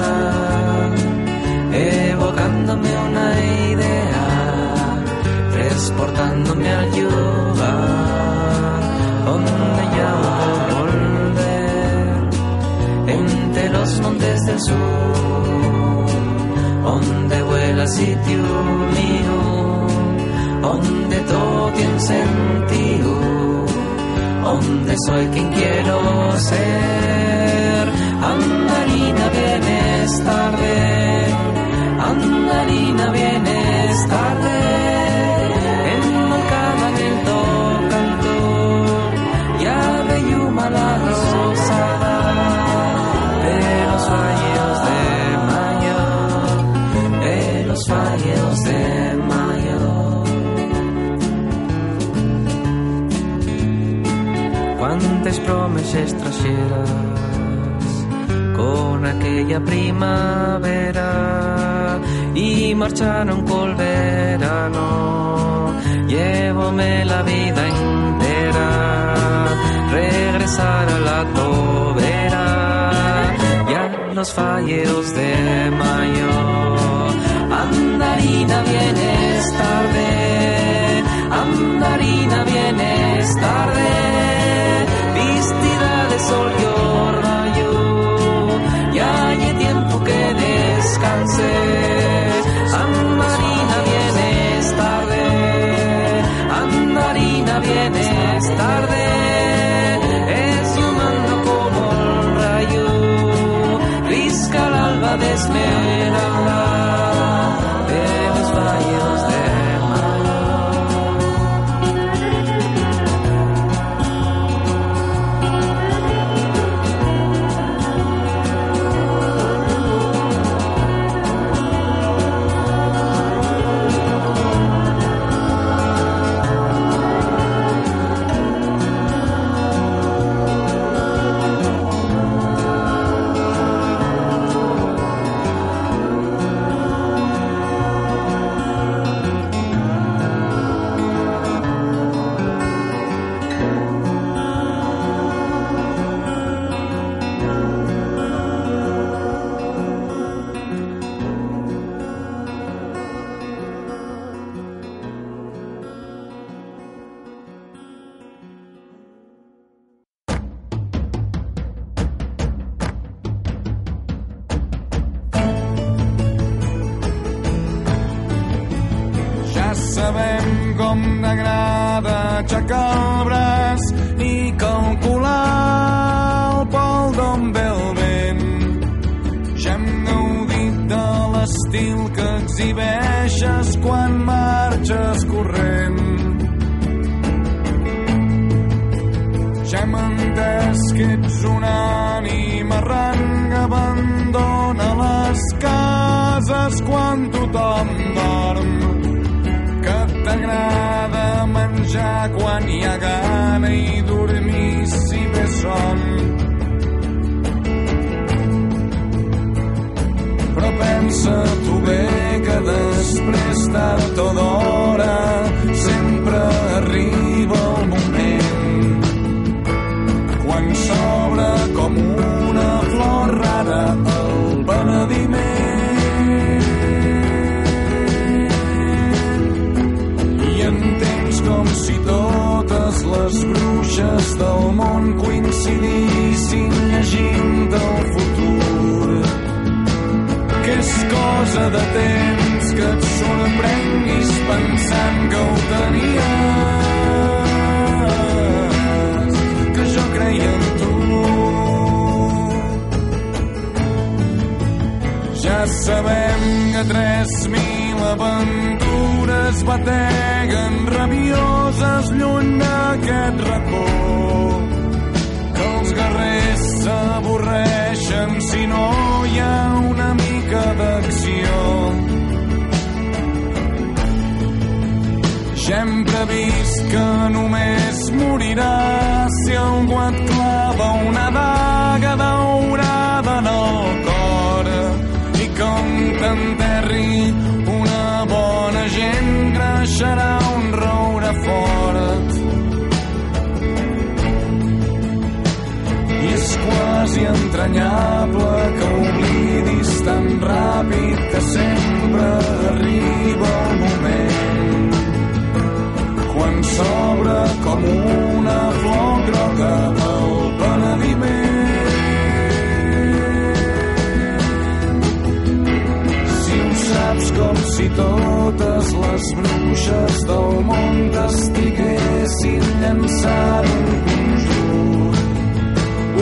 S5: evocándome una idea, transportándome al lugar donde ya a volver, entre los montes del sur, donde vuela sitio mío, donde todo tiene sentido, donde soy quien quiero ser. Andarina vienes tarde, andarina vienes tarde, y marcharon col verano. Llévome la vida entera, regresar a la tobera, ya los falleos de mayo. Andarina vienes tarde, andarina vienes tarde, vestida de sol y rayo, ya hay tiempo que descanses.
S6: Que exhibeixes quan marxes corrent. Ja hem entès que ets un ànima errant que abandona les cases quan tothom dorm que t'agrada menjar quan hi ha gana i dormir si ve son. Pensa tu bé que després tard o d'hora sempre arriba el moment. Quan s'obre com una flor rara el penediment. I entens com si totes les bruixes del món coincidissin llegint el cosa de temps que et sorprenguis pensant que ho tenies, que jo creia en tu. Ja sabem que 3.000 aventures bateguen rabioses totes les bruixes del món t'estiguessin llançant un conjur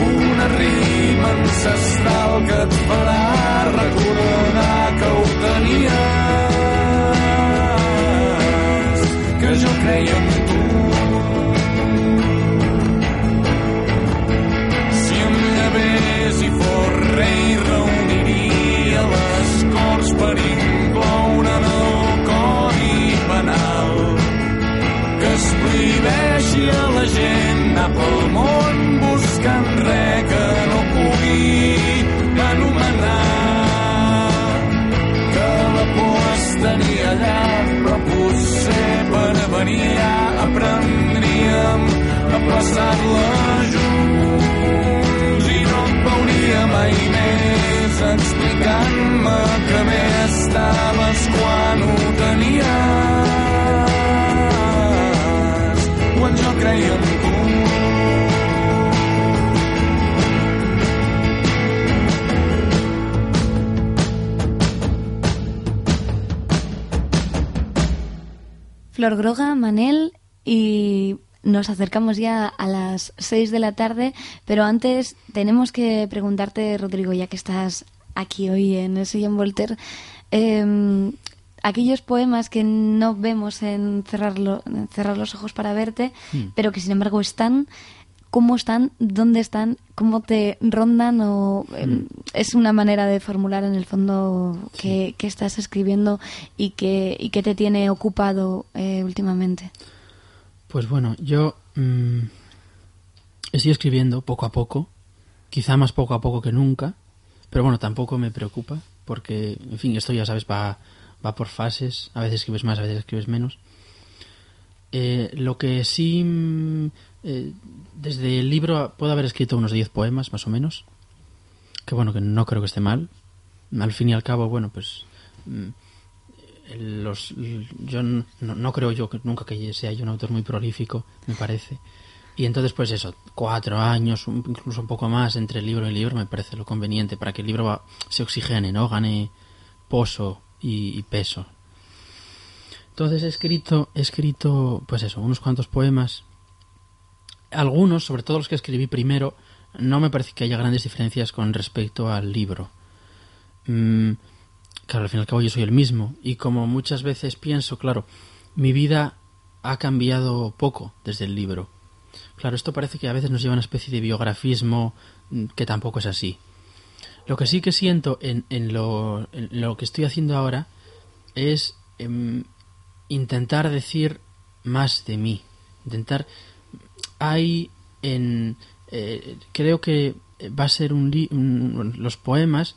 S6: una rima ancestral que et farà recordar que ho tenies, que jo creia en món buscant res que no pugui anomenar. Que la por estaria allà, però potser per variar aprendríem a passar-la junts i no et veuria mai més explicant-me
S1: Flor Groga, Manel y nos acercamos ya a las 6 de la tarde, pero antes tenemos que preguntarte, Rodrigo, ya que estás aquí hoy en el sillón Voltaire, eh, aquellos poemas que no vemos en, cerrar los ojos para verte, pero que sin embargo están, ¿cómo están? ¿Dónde están? ¿Cómo te rondan? ¿O eh, es una manera de formular en el fondo que, que estás escribiendo y que, y que te tiene ocupado eh, últimamente?
S3: Pues bueno, yo mm, estoy escribiendo poco a poco, quizá más poco a poco que nunca, pero bueno, tampoco me preocupa, porque, en fin, esto ya sabes, va, va por fases, a veces escribes más, a veces escribes menos. Eh, lo que sí, mm, eh, desde el libro puedo haber escrito unos 10 poemas, más o menos, que bueno, que no creo que esté mal. Al fin y al cabo, bueno, pues mm, los yo no, no creo yo que nunca que sea yo un autor muy prolífico me parece. Y entonces pues eso cuatro años incluso un poco más entre el libro y el libro me parece lo conveniente para que el libro se oxigene no gane pozo y, y peso. Entonces he escrito he escrito pues eso unos cuantos poemas algunos sobre todo los que escribí primero no me parece que haya grandes diferencias con respecto al libro Mm, claro, al fin y al cabo yo soy el mismo. Y como muchas veces pienso, claro, mi vida ha cambiado poco desde el libro. Claro, esto parece que a veces nos lleva a una especie de biografismo mm, que tampoco es así. Lo que sí que siento en, lo, en lo que estoy haciendo ahora es em, intentar decir más de mí. Intentar... Hay en... eh, creo que va a ser un, li- un- los poemas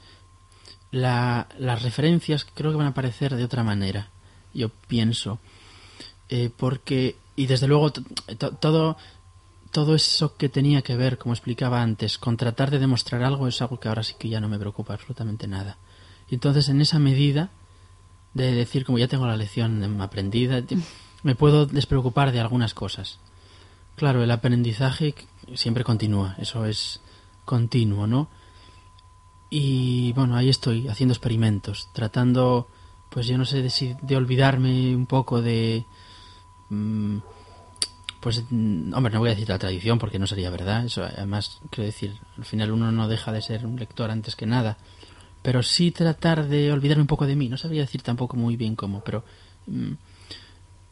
S3: la- las referencias creo que van a aparecer de otra manera, yo pienso. Eh, porque, y desde luego, todo, todo eso que tenía que ver, como explicaba antes, con tratar de demostrar algo es algo que ahora sí que ya no me preocupa absolutamente nada. Y entonces, en esa medida de decir, como ya tengo la lección aprendida, me puedo despreocupar de algunas cosas. Claro, el aprendizaje siempre continúa, eso es continuo, ¿no? Y bueno, ahí estoy, haciendo experimentos, tratando, pues yo no sé de, de olvidarme un poco de... mm, pues, mm, hombre, no voy a decir la tradición porque no sería verdad. Eso, además, quiero decir, al final uno no deja de ser un lector antes que nada. Pero sí tratar de olvidarme un poco de mí. No sabría decir tampoco muy bien cómo, pero mm,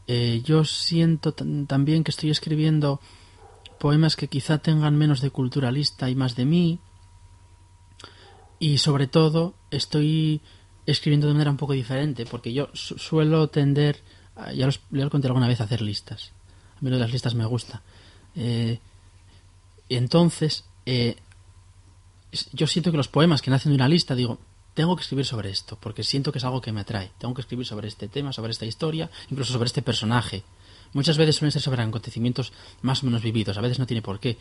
S3: eh, yo siento también que estoy escribiendo poemas que quizá tengan menos de culturalista y más de mí. Y sobre todo estoy escribiendo de manera un poco diferente, porque yo su- suelo tender, ya, los, lo conté alguna vez, a hacer listas. A mí de las listas me gusta. Eh, entonces, eh, yo siento que los poemas que nacen de una lista, digo, tengo que escribir sobre esto, porque siento que es algo que me atrae. Tengo que escribir sobre este tema, sobre esta historia, incluso sobre este personaje. Muchas veces suelen ser sobre acontecimientos más o menos vividos, a veces no tiene por qué.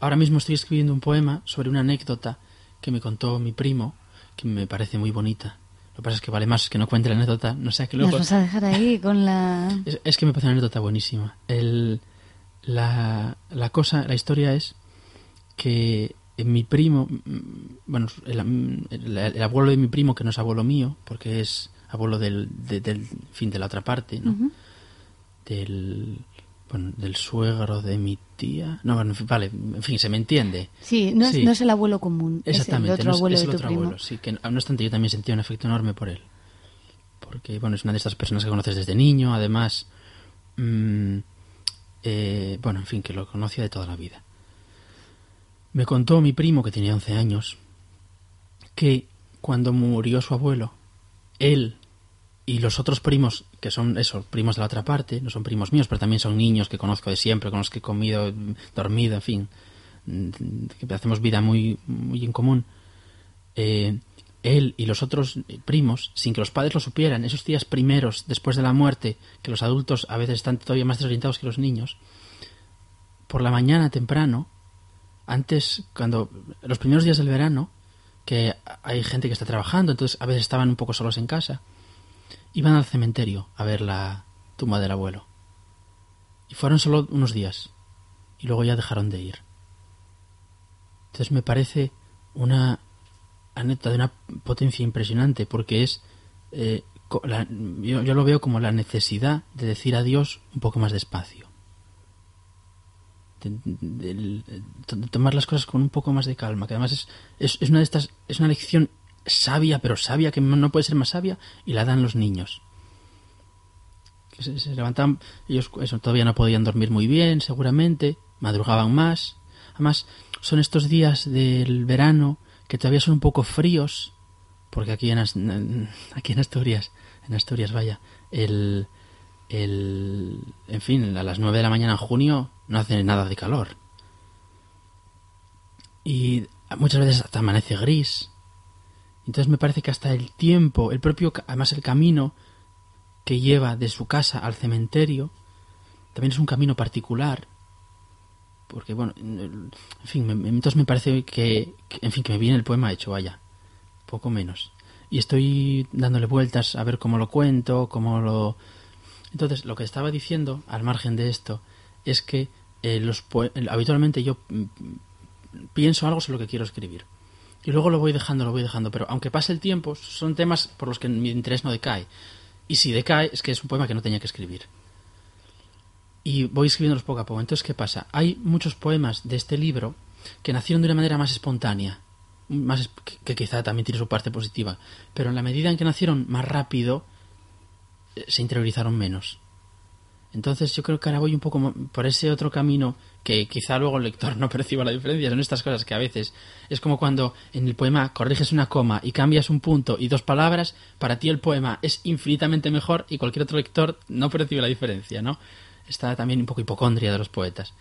S3: Ahora mismo estoy escribiendo un poema sobre una anécdota que me contó mi primo, que me parece muy bonita. Lo que pasa es que vale más que no cuente la anécdota, no sea que
S1: Nos
S3: luego...
S1: vas a dejar ahí con la...
S3: Es, es que me parece una anécdota buenísima. El, la, la cosa, la historia es que mi primo, mm, bueno, el, el- el abuelo de mi primo, que no es abuelo mío, porque es abuelo del, de- del fin de la otra parte, ¿no? Del, bueno, del suegro de mi tía. No, bueno, vale, en fin, se me entiende.
S1: Sí, no es,
S3: Sí.
S1: no es el abuelo común,
S3: Exactamente,
S1: es el otro
S3: no es-
S1: abuelo
S3: es
S1: de
S3: el
S1: tu
S3: otro
S1: primo.
S3: abuelo, sí, que no obstante yo también sentía un afecto enorme por él. Porque, bueno, es una de estas personas que conoces desde niño, además, mm, eh, bueno, en fin, que lo conocía de toda la vida. Me contó mi primo, que tenía 11 años, que cuando murió su abuelo, él y los otros primos, que son esos primos de la otra parte, no son primos míos, pero también son niños que conozco de siempre, con los que he comido, dormido, en fin, mm, que hacemos vida muy, muy en común. Eh, él y los otros primos, sin que los padres lo supieran, esos días primeros después de la muerte, que los adultos a veces están todavía más desorientados que los niños, por la mañana temprano, antes, cuando los primeros días del verano, que hay gente que está trabajando, entonces a veces estaban un poco solos en casa, iban al cementerio a ver la tumba del abuelo. Y fueron solo unos días, y luego ya dejaron de ir. Entonces me parece una anécdota de una potencia impresionante, porque es... eh, la- yo, yo lo veo como la necesidad de decir adiós un poco más despacio. De, tomar las cosas con un poco más de calma, que además es, es, es una de estas, es una lección sabia, pero sabia que no puede ser más sabia, y la dan los niños. Se, se levantaban, ellos eso, todavía no podían dormir muy bien, seguramente, madrugaban más. Además, son estos días del verano que todavía son un poco fríos, porque aquí en- aquí en Asturias, en Asturias, vaya, el, el, en fin, a las 9 de la mañana en junio no hace nada de calor. Y muchas veces hasta amanece gris. Entonces me parece que hasta el tiempo, el propio, además el camino que lleva de su casa al cementerio, también es un camino particular. Porque, bueno, en fin, entonces me parece que- en fin, que me viene el poema hecho, vaya, poco menos. Y estoy dándole vueltas a ver cómo lo cuento, cómo lo... Entonces, lo que estaba diciendo, al margen de esto, es que eh, poe- habitualmente yo mm, pienso algo sobre lo que quiero escribir. Y luego lo voy dejando, lo voy dejando. Pero aunque pase el tiempo, son temas por los que mi interés no decae. Y si decae, es que es un poema que no tenía que escribir. Y voy escribiéndolos poco a poco. Entonces, ¿qué pasa? Hay muchos poemas de este libro que nacieron de una manera más espontánea. Más, que, quizá también tiene su parte positiva. Pero en la medida en que nacieron más rápido, eh, se interiorizaron menos. Entonces yo creo que ahora voy un poco por ese otro camino que quizá luego el lector no perciba la diferencia. Son estas cosas que a veces es como cuando en el poema corriges una coma y cambias un punto y dos palabras, para ti el poema es infinitamente mejor y cualquier otro lector no percibe la diferencia, ¿no? Está también un poco hipocondria de los poetas.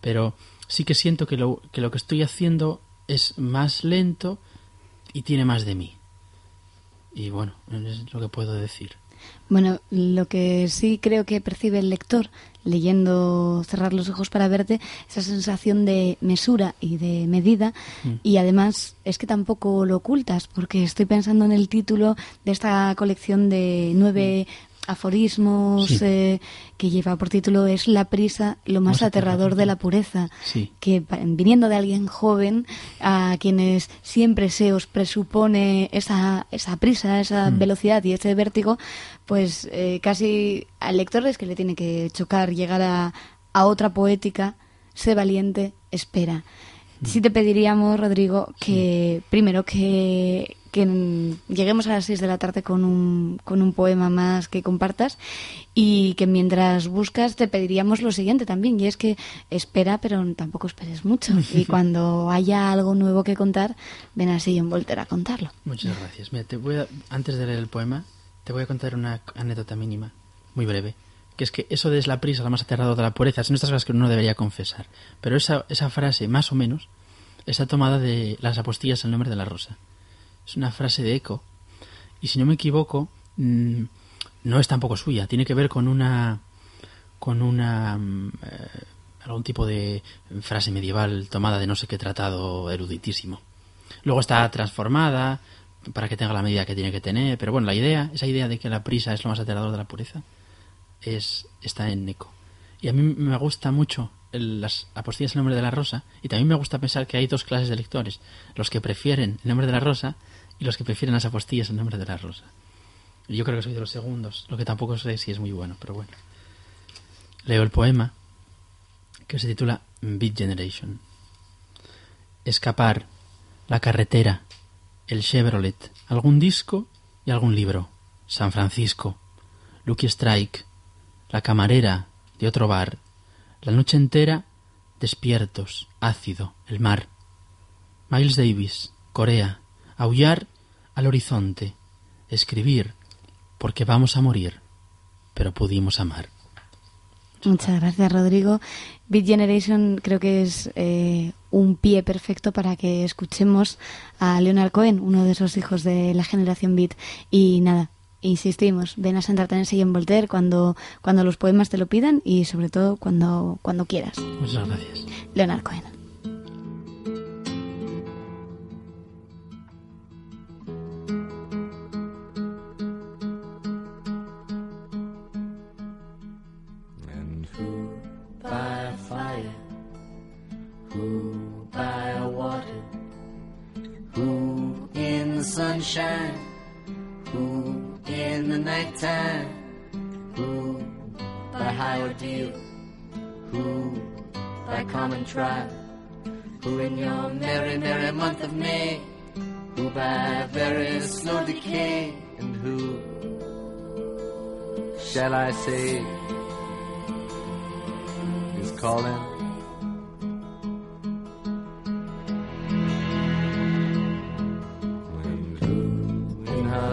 S3: Pero sí que siento que lo que, lo que estoy haciendo es más lento y tiene más de mí. Y bueno, es lo que puedo decir.
S1: Bueno, lo que sí creo que percibe el lector leyendo Cerrar los ojos para verte, esa sensación de mesura y de medida
S3: Mm.
S1: y además es que tampoco lo ocultas porque estoy pensando en el título de esta colección de nueve aforismos
S3: Sí.
S1: eh, que lleva por título Es la prisa, lo más
S3: Más
S1: aterrador de la pureza.
S3: Sí.
S1: Que viniendo de alguien joven, a quienes siempre se os presupone esa, esa prisa, esa
S3: Mm.
S1: velocidad y ese vértigo, pues eh, casi al lector es que le tiene que chocar llegar a, a otra poética, sé valiente, espera. Sí te pediríamos, Rodrigo, que primero que, que lleguemos a las 6 de la tarde con un, con un poema más que compartas y que mientras buscas te pediríamos lo siguiente también, y es que espera, pero tampoco esperes mucho. Y cuando haya algo nuevo que contar, ven así en Volter a contarlo.
S3: Muchas gracias. Mira, te voy a- antes de leer el poema, te voy a contar una anécdota mínima, muy breve. Que es que eso de es la prisa, la más aterrador de la pureza, son estas cosas que uno debería confesar. Pero esa, esa frase, más o menos, está tomada de las apostillas el nombre de la rosa. Es una frase de eco. Y si no me equivoco, mm, no es tampoco suya. Tiene que ver con una. con una. mm, eh, algún tipo de frase medieval tomada de no sé qué tratado eruditísimo. Luego está transformada para que tenga la medida que tiene que tener, pero bueno, la idea, esa idea de que la prisa es lo más aterrador de la pureza, es está en Eco. Y a mí me gusta mucho el- las apostillas el nombre de la rosa, y también me gusta pensar que hay dos clases de lectores, los que prefieren el nombre de la rosa y los que prefieren las apostillas el nombre de la rosa. Yo creo que soy de los segundos, lo que tampoco sé si es muy bueno, pero bueno. Leo el poema que se titula Beat Generation. Escapar, la carretera, el Chevrolet, algún disco y algún libro. San Francisco, Lucky Strike, la camarera de otro bar, la noche entera, despiertos, ácido, el mar. Miles Davis, Corea, aullar al horizonte, escribir, porque vamos a morir, pero pudimos amar.
S1: Muchas gracias, Rodrigo. Beat Generation creo que es eh, un pie perfecto para que escuchemos a Leonard Cohen, uno de esos hijos de la generación Beat. Y nada, insistimos, ven a sentarte en el sillón Voltaire cuando, cuando los poemas te lo pidan y sobre todo cuando, cuando quieras.
S3: Muchas gracias.
S1: Leonard Cohen.
S7: Sunshine, who in the nighttime, who by high ordeal, who by common trial, who in your merry, merry month of May, who by very slow decay, and who shall I say is calling?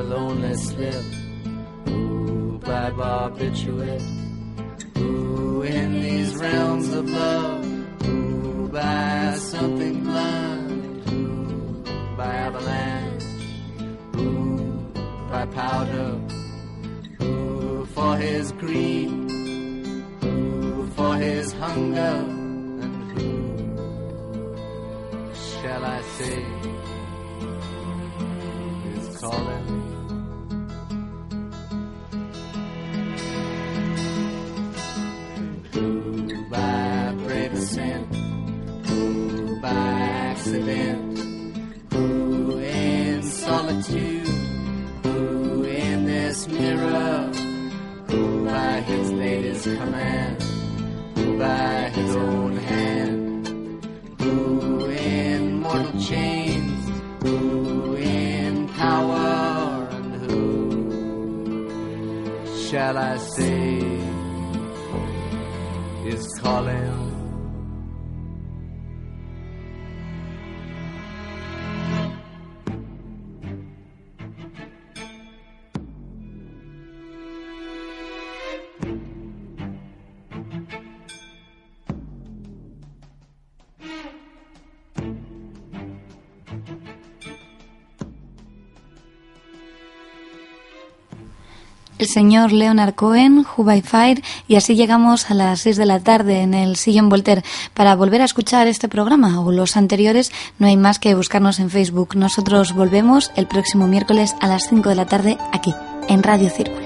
S7: Lonely slip, who by barbiturate, who in these realms of love, who by something blind, who by avalanche, who by powder, who for his greed, who for his hunger, and who shall I say is calling? Ascent, who by accident, who in solitude, who in this mirror, who by his latest command, who by his own hand, who in mortal chains, who in power, and who shall I say is calling?
S1: Señor Leonard Cohen, by Fire, y así llegamos a las 6 de la tarde en el Sillón Voltaire. Para volver a escuchar este programa o los anteriores, no hay más que buscarnos en Facebook. Nosotros volvemos el próximo miércoles a las 5 de la tarde aquí, en Radio Círculo.